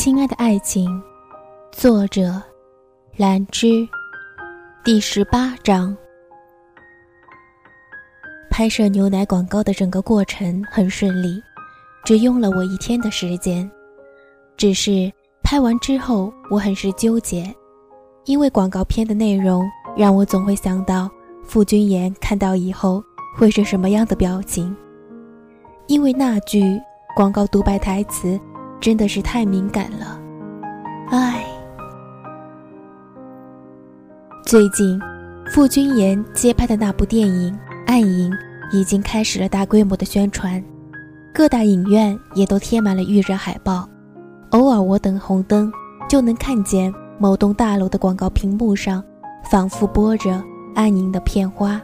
亲爱的爱情，作者兰芝，第十八章。拍摄牛奶广告的整个过程很顺利，只用了我一天的时间。只是拍完之后，我很是纠结，因为广告片的内容让我总会想到傅君言看到以后会是什么样的表情。因为那句广告独白台词。真的是太敏感了，唉。最近，傅君言接拍的那部电影《暗影》已经开始了大规模的宣传，各大影院也都贴满了预热海报。偶尔我等红灯，就能看见某栋大楼的广告屏幕上，仿佛播着《暗影》的片花，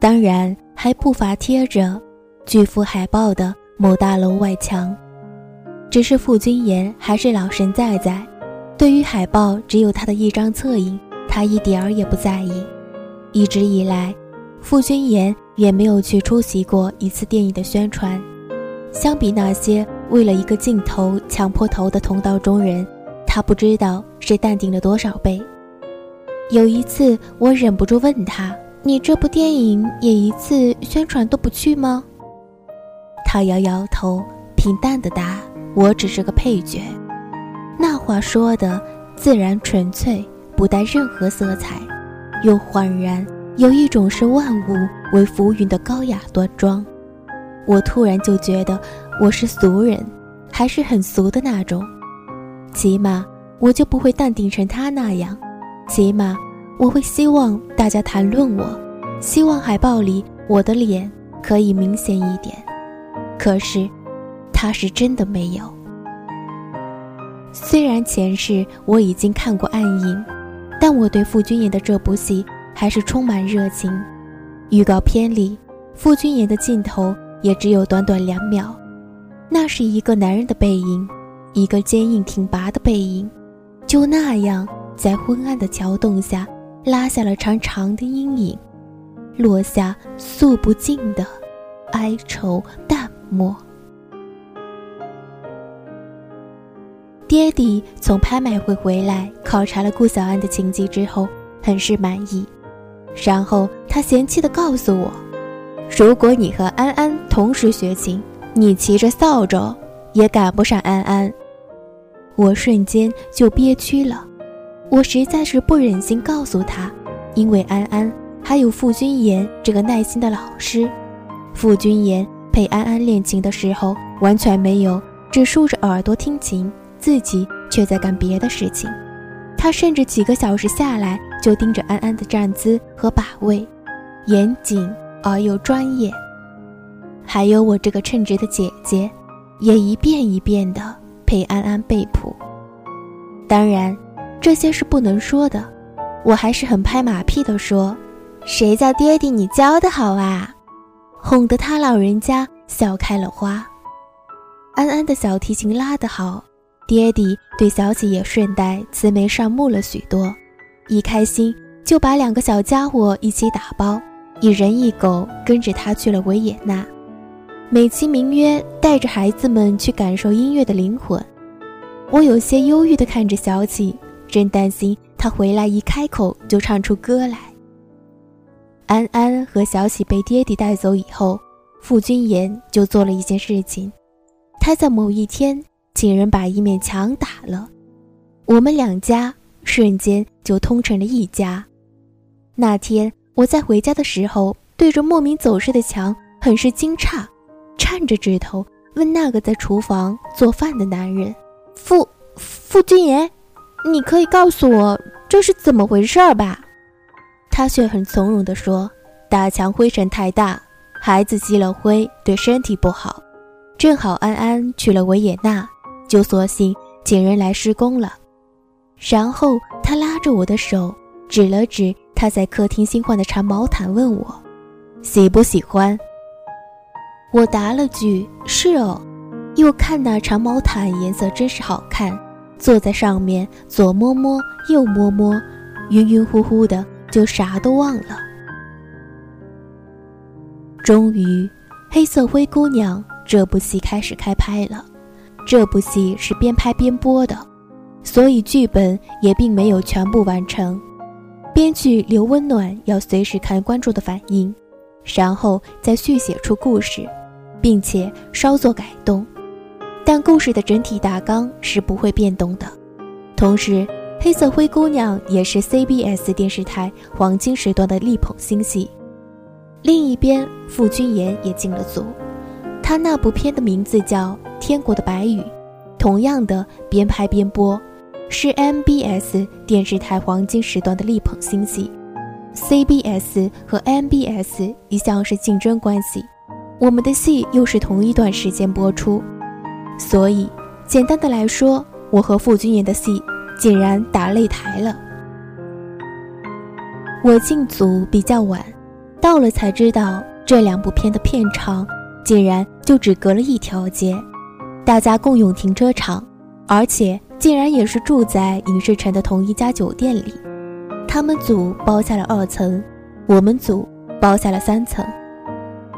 当然还不乏贴着巨幅海报的某大楼外墙。只是傅君言还是老神在在，对于海报只有他的一张侧影，他一点儿也不在意。一直以来，傅君言也没有去出席过一次电影的宣传。相比那些为了一个镜头抢破头的同道中人，他不知道是淡定了多少倍。有一次，我忍不住问他：“你这部电影也一次宣传都不去吗？”他摇摇头，平淡的答。我只是个配角，那话说的自然纯粹，不带任何色彩，又恍然有一种视万物为浮云的高雅端庄。我突然就觉得我是俗人，还是很俗的那种。起码我就不会淡定成他那样，起码我会希望大家谈论我，希望海报里我的脸可以明显一点。可是。他是真的没有。虽然前世我已经看过《暗影》，但我对傅君言的这部戏还是充满热情。预告片里，傅君言的镜头也只有短短两秒，那是一个男人的背影，一个坚硬挺拔的背影，就那样在昏暗的桥洞下拉下了长长的阴影，落下诉不尽的哀愁淡漠。爹地从拍卖会回来，考察了顾小安的情迹之后，很是满意。然后他嫌弃地告诉我：“如果你和安安同时学琴，你骑着扫帚也赶不上安安。”我瞬间就憋屈了，我实在是不忍心告诉他，因为安安还有傅君言这个耐心的老师。傅君言陪安安练琴的时候，完全没有只竖着耳朵听琴。自己却在干别的事情，他甚至几个小时下来就盯着安安的站姿和把位，严谨而又专业。还有我这个称职的姐姐，也一遍一遍地陪安安背谱。当然，这些是不能说的，我还是很拍马屁的说：“谁叫爹地你教的好啊？”哄得他老人家笑开了花。安安的小提琴拉得好。爹地对小喜也顺带慈眉善目了许多，一开心就把两个小家伙一起打包，一人一狗跟着他去了维也纳，美其名曰带着孩子们去感受音乐的灵魂。我有些忧郁地看着小喜，真担心他回来一开口就唱出歌来。安安和小喜被爹地带走以后，傅君言就做了一件事情，他在某一天。请人把一面墙打了，我们两家瞬间就通成了一家。那天我在回家的时候，对着莫名走失的墙很是惊诧，颤着指头问那个在厨房做饭的男人：“傅傅君言，你可以告诉我这是怎么回事吧？”他却很从容地说：“打墙灰尘太大，孩子积了灰对身体不好，正好安安去了维也纳。”就索性请人来施工了，然后他拉着我的手，指了指他在客厅新换的长毛毯，问我喜不喜欢。我答了句是哦，又看那长毛毯颜色真是好看，坐在上面左摸摸右摸摸，晕晕乎乎的，就啥都忘了。终于，《黑色灰姑娘》这部戏开始开拍了。这部戏是边拍边播的，所以剧本也并没有全部完成。编剧刘温暖要随时看观众的反应，然后再续写出故事，并且稍作改动。但故事的整体大纲是不会变动的。同时，《黑色灰姑娘》也是 CBS 电视台黄金时段的力捧新戏。另一边，傅君言也进了组，他那部片的名字叫《天国的白羽》，同样的边拍边播。是 MBS 电视台黄金时段的力捧新戏，CBS 和 MBS 一向是竞争关系，我们的戏又是同一段时间播出，所以简单的来说，我和傅君妍的戏竟然打擂台了。我进组比较晚，到了才知道这两部片的片长竟然就只隔了一条街，大家共用停车场，而且。竟然也是住在影视城的同一家酒店里，他们组包下了二层，我们组包下了三层。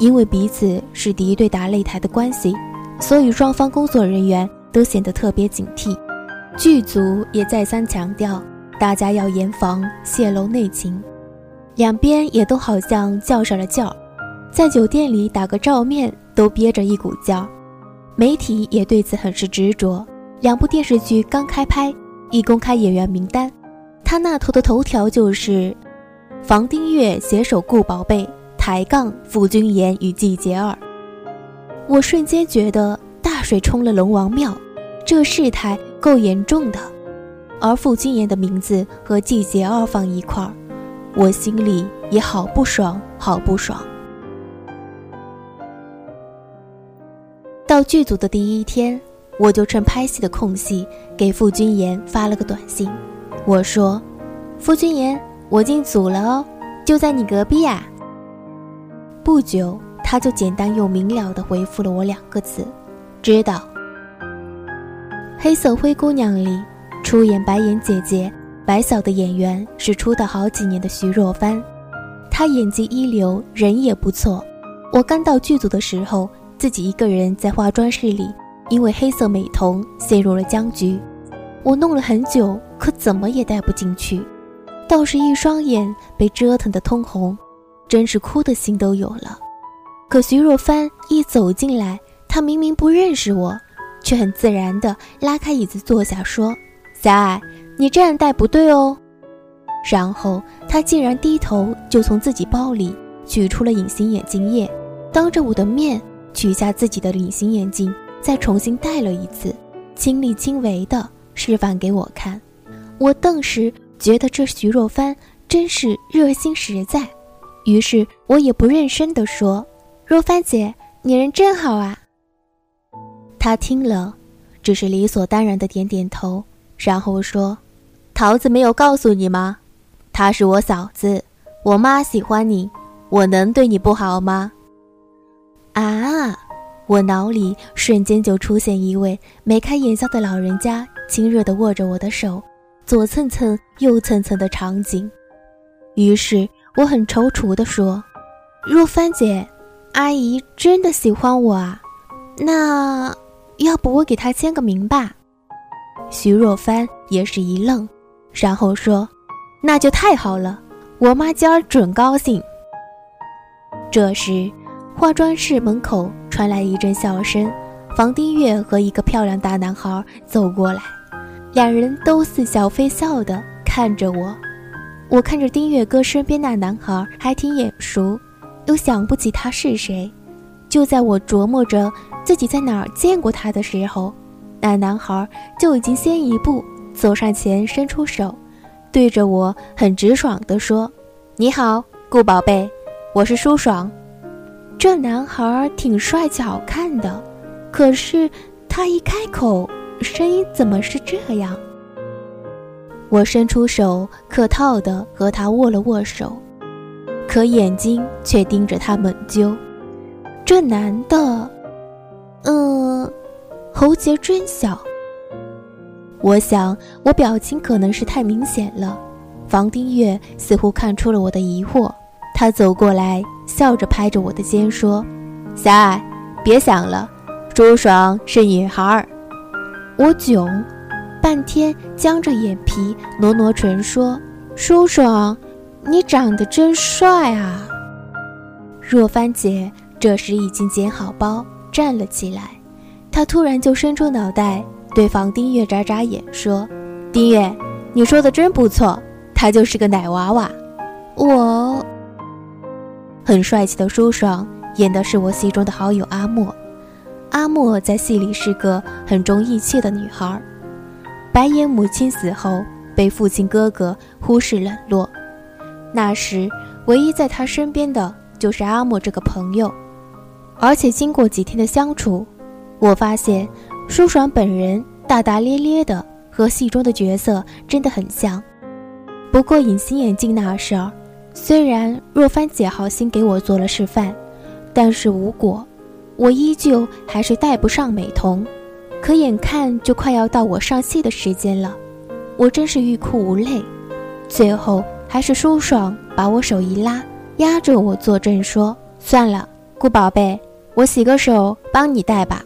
因为彼此是敌对打擂台的关系，所以双方工作人员都显得特别警惕。剧组也再三强调，大家要严防泄露内情。两边也都好像较上了劲儿，在酒店里打个照面都憋着一股劲儿。媒体也对此很是执着。两部电视剧刚开拍，一公开演员名单，他那头的头条就是房丁月携手顾宝贝抬杠傅君言与季杰儿。我瞬间觉得大水冲了龙王庙，这事态够严重的。而傅君言的名字和季杰儿放一块儿，我心里也好不爽，好不爽。到剧组的第一天。我就趁拍戏的空隙，给傅君言发了个短信。我说：“傅君言，我进组了哦，就在你隔壁呀。”不久，他就简单又明了地回复了我两个字：“知道。”《黑色灰姑娘》里出演白眼姐姐白嫂的演员是出道好几年的徐若帆，她演技一流，人也不错。我刚到剧组的时候，自己一个人在化妆室里。因为黑色美瞳陷入了僵局，我弄了很久，可怎么也戴不进去，倒是一双眼被折腾得通红，真是哭的心都有了。可徐若帆一走进来，她明明不认识我，却很自然地拉开椅子坐下，说：“小艾，你这样戴不对哦。”然后她竟然低头就从自己包里取出了隐形眼镜液，当着我的面取下自己的隐形眼镜。再重新戴了一次，亲力亲为的示范给我看。我顿时觉得这徐若帆真是热心实在，于是我也不认生地说：“若帆姐，你人真好啊。”她听了，只是理所当然的点点头，然后说：“桃子没有告诉你吗？她是我嫂子，我妈喜欢你，我能对你不好吗？”啊！我脑里瞬间就出现一位眉开眼笑的老人家，亲热地握着我的手，左蹭蹭右蹭蹭的场景。于是我很踌躇地说：“若帆姐，阿姨真的喜欢我啊？那要不我给她签个名吧？”徐若帆也是一愣，然后说：“那就太好了，我妈今儿准高兴。”这时。化妆室门口传来一阵笑声，房丁月和一个漂亮大男孩走过来，两人都似笑非笑的看着我。我看着丁月哥身边那男孩还挺眼熟，又想不起他是谁。就在我琢磨着自己在哪儿见过他的时候，那男孩就已经先一步走上前，伸出手，对着我很直爽地说：“你好，顾宝贝，我是舒爽。”这男孩挺帅气好看的，可是他一开口，声音怎么是这样？我伸出手，客套的和他握了握手，可眼睛却盯着他猛揪。这男的，嗯，喉结真小。我想我表情可能是太明显了，房丁月似乎看出了我的疑惑。他走过来，笑着拍着我的肩说：“小爱，别想了，朱爽是女孩儿，我囧，半天僵着眼皮，挪挪唇说：“舒爽，你长得真帅啊！”若帆姐这时已经捡好包，站了起来。她突然就伸出脑袋，对房丁月眨眨眼，说：“丁月，你说的真不错，他就是个奶娃娃。”我很帅气的舒爽，演的是我戏中的好友阿莫。阿莫在戏里是个很重义气的女孩。白眼母亲死后，被父亲哥哥忽视冷落。那时，唯一在他身边的就是阿莫这个朋友。而且经过几天的相处，我发现舒爽本人大大咧咧的，和戏中的角色真的很像。不过隐形眼镜那事儿，虽然若帆姐好心给我做了示范，但是无果。我依旧还是戴不上美瞳，可眼看就快要到我上戏的时间了，我真是欲哭无泪。最后还是舒爽把我手一拉，压着我坐正说：“算了，顾宝贝，我洗个手帮你戴吧。”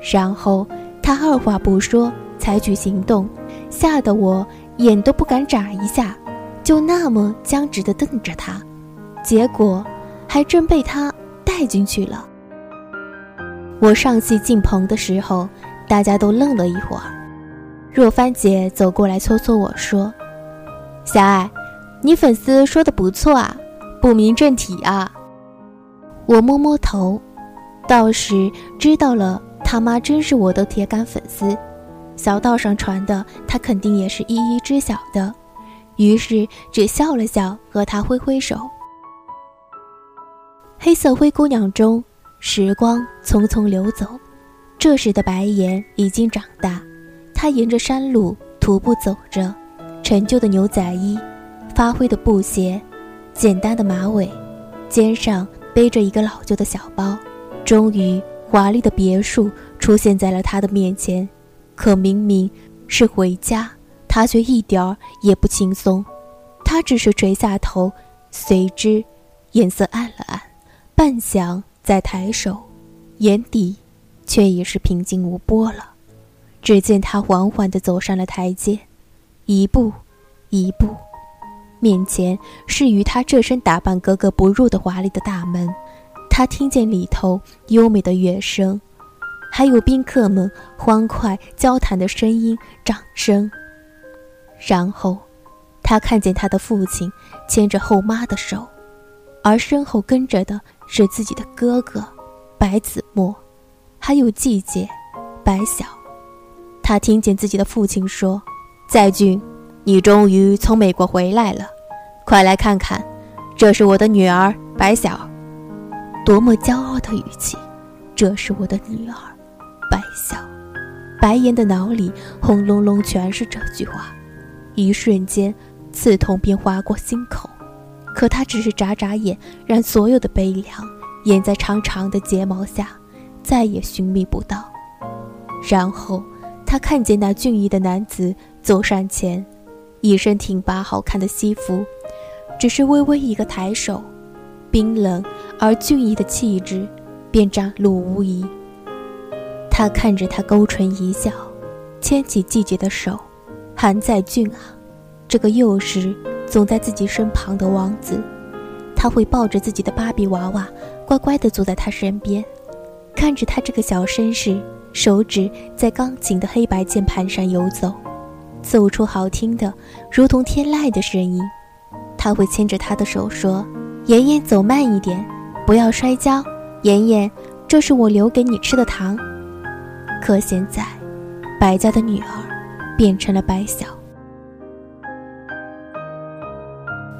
然后他二话不说采取行动，吓得我眼都不敢眨一下，就那么僵直地瞪着他，结果还真被他带进去了。我上戏进棚的时候，大家都愣了一会儿。若帆姐走过来搓搓我说：“小爱，你粉丝说的不错啊，不明正体啊。”我摸摸头，倒是知道了他妈真是我的铁杆粉丝，小道上传的他肯定也是一一知晓的，于是只笑了笑，和他挥挥手。黑色灰姑娘中。时光匆匆流走，这时的白岩已经长大。他沿着山路徒步走着，陈旧的牛仔衣，发灰的布鞋，简单的马尾，肩上背着一个老旧的小包。终于，华丽的别墅出现在了他的面前。可明明是回家，他却一点儿也不轻松。他只是垂下头，随之颜色暗了暗，半晌。再抬手，眼底却已是平静无波了。只见他缓缓地走上了台阶，一步，一步，面前是与他这身打扮格格不入的华丽的大门。他听见里头优美的乐声，还有宾客们欢快交谈的声音、掌声。然后，他看见他的父亲牵着后妈的手，而身后跟着的。是自己的哥哥，白子墨，还有季姐，白晓。他听见自己的父亲说：“在俊，你终于从美国回来了，快来看看，这是我的女儿白晓。”多么骄傲的语气！这是我的女儿，白晓。白岩的脑里轰隆隆全是这句话，一瞬间，刺痛便划过心口。可他只是眨眨眼，让所有的悲凉掩在长长的睫毛下，再也寻觅不到。然后他看见那俊逸的男子走上前，一身挺拔好看的西服，只是微微一个抬手，冰冷而俊逸的气质便展露无遗。他看着他勾唇一笑，牵起季节的手，韩在俊啊，这个幼时。总在自己身旁的王子，他会抱着自己的芭比娃娃，乖乖地坐在他身边，看着他这个小绅士手指在钢琴的黑白键盘上游走，奏出好听的如同天籁的声音。他会牵着他的手说：“妍妍，走慢一点，不要摔跤。妍妍，这是我留给你吃的糖。”可现在，白家的女儿变成了白小。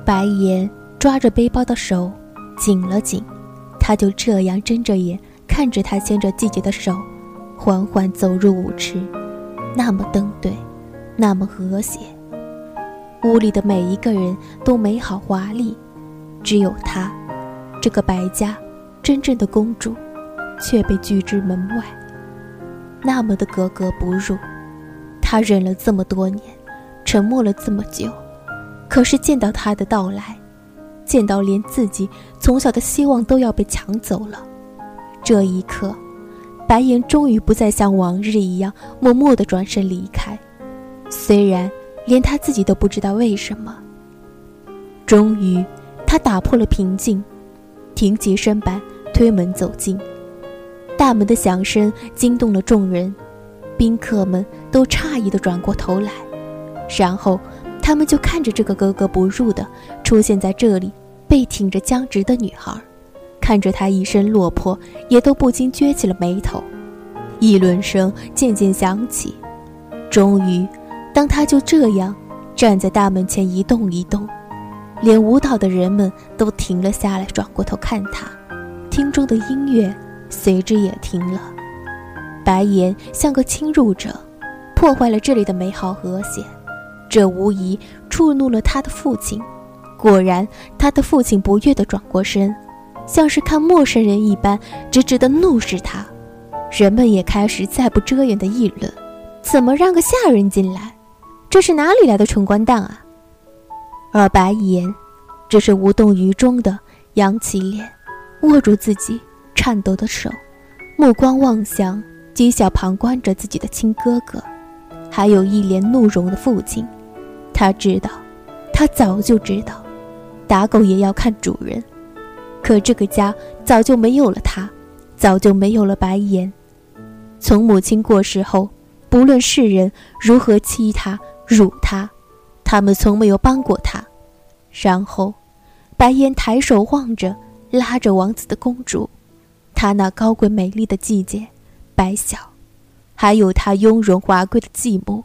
白岩抓着背包的手紧了紧，他就这样睁着眼看着他牵着季节的手，缓缓走入舞池，那么登对，那么和谐。屋里的每一个人都美好华丽，只有她，这个白家真正的公主，却被拒之门外，那么的格格不入。他忍了这么多年，沉默了这么久。可是见到他的到来，见到连自己从小的希望都要被抢走了，这一刻，白岩终于不再像往日一样默默的转身离开，虽然连他自己都不知道为什么。终于，他打破了平静，挺起身板，推门走进。大门的响声惊动了众人，宾客们都诧异地转过头来，然后他们就看着这个格格不入的出现在这里、背挺着僵直的女孩。看着他一身落魄，也都不禁撅起了眉头。议论声渐渐响起，终于，当他就这样站在大门前一动一动，连舞蹈的人们都停了下来，转过头看他。厅中的音乐随之也停了。白岩像个侵入者，破坏了这里的美好和谐，这无疑触怒了他的父亲。果然，他的父亲不悦地转过身。像是看陌生人一般，直直地怒视他。人们也开始再不遮掩的议论：怎么让个下人进来？这是哪里来的穷光蛋啊？而白岩，只是无动于衷的扬起脸，握住自己颤抖的手，目光望向讥笑旁观着自己的亲哥哥，还有一脸怒容的父亲。他知道，他早就知道，打狗也要看主人。可这个家早就没有了他，早就没有了白岩。从母亲过世后，不论世人如何欺他、辱他，他们从没有帮过他。然后，白岩抬手望着拉着王子的公主，她那高贵美丽的季节，白晓，还有他雍容华贵的继母。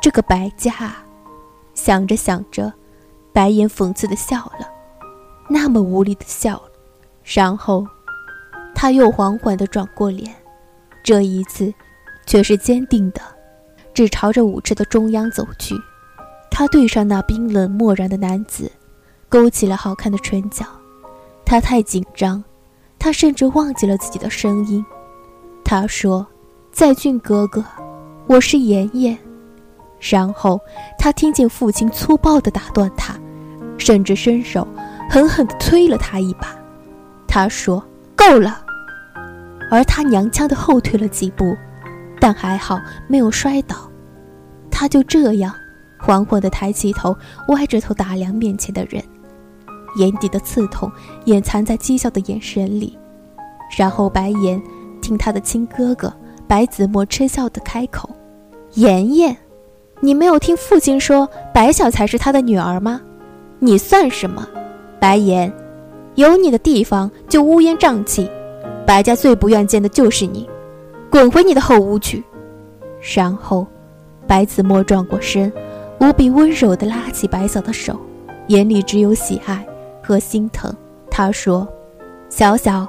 这个白家，想着想着，白岩讽刺的笑了。那么无力的笑了，然后，他又缓缓地转过脸，这一次，却是坚定的，只朝着舞池的中央走去。他对上那冰冷漠然的男子，勾起了好看的唇角。他太紧张，他甚至忘记了自己的声音。他说：“在俊哥哥，我是妍妍。”然后他听见父亲粗暴地打断他，甚至伸手。狠狠地推了他一把，他说：“够了。”而他娘腔地后退了几步，但还好没有摔倒。他就这样缓缓地抬起头，歪着头打量面前的人，眼底的刺痛掩藏在讥笑的眼神里。然后白眼听他的亲哥哥白子墨嗤笑的开口：“妍妍，你没有听父亲说白晓才是他的女儿吗？你算什么？”白岩，有你的地方就乌烟瘴气，白家最不愿见的就是你，滚回你的后屋去。然后，白子墨转过身，无比温柔的拉起白晓的手，眼里只有喜爱和心疼。他说：“小小，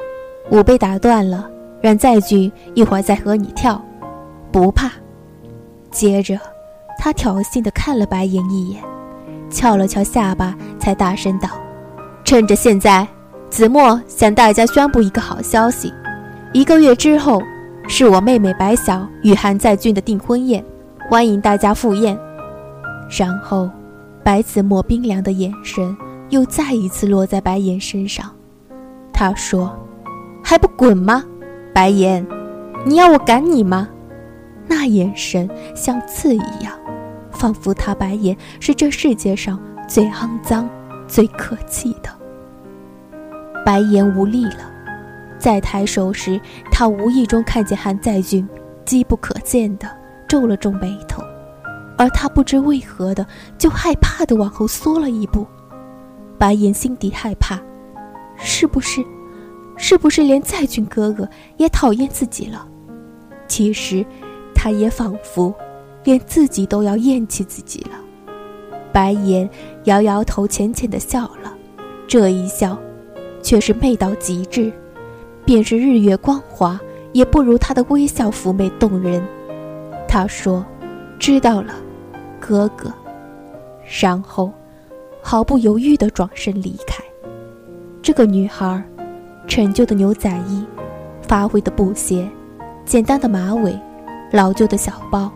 我被打断了，让在俊一会儿再和你跳，不怕。”接着，他挑衅地看了白岩一眼，翘了翘下巴，才大声道。趁着现在，子墨向大家宣布一个好消息：一个月之后，是我妹妹白晓与韩在俊的订婚宴，欢迎大家赴宴。然后，白子墨冰凉的眼神又再一次落在白岩身上。他说：“还不滚吗？白岩，你要我赶你吗？”那眼神像刺一样，仿佛他白岩是这世界上最肮脏、最可气的。白岩无力了，再抬手时，他无意中看见韩在俊，机不可见的皱了皱眉头，而他不知为何的就害怕的往后缩了一步。白岩心底害怕，是不是，是不是连在俊哥哥也讨厌自己了？其实，他也仿佛连自己都要厌弃自己了。白岩摇摇头，浅浅的笑了，这一笑。却是媚到极致，便是日月光华，也不如他的微笑妩媚动人。他说：“知道了，哥哥。”然后，毫不犹豫地转身离开。这个女孩，陈旧的牛仔衣，发灰的布鞋，简单的马尾，老旧的小包，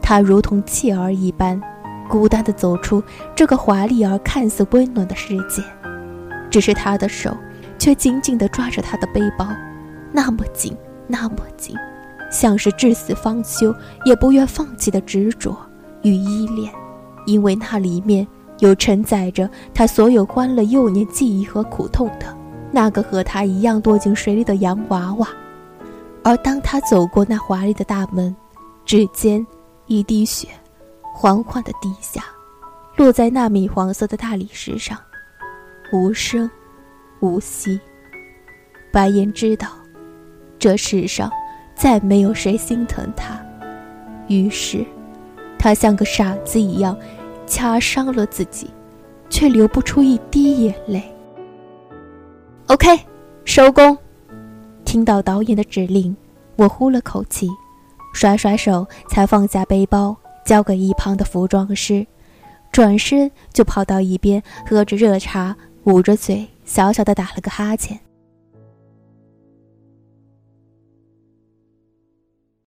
他如同弃儿一般，孤单地走出这个华丽而看似温暖的世界。只是他的手。却紧紧地抓着他的背包，那么紧，那么紧，像是至死方休也不愿放弃的执着与依恋，因为那里面有承载着他所有欢乐幼年记忆和苦痛的那个和他一样堕进水里的洋娃娃。而当他走过那华丽的大门，指尖一滴血缓缓地滴下，落在那米黄色的大理石上，无声无息。白岩知道。这世上再没有谁心疼他，于是，他像个傻子一样，掐伤了自己，却流不出一滴眼泪。OK，收工。听到导演的指令，我呼了口气，甩甩手，才放下背包，交给一旁的服装师，转身就跑到一边，喝着热茶，捂着嘴，小小的打了个哈欠。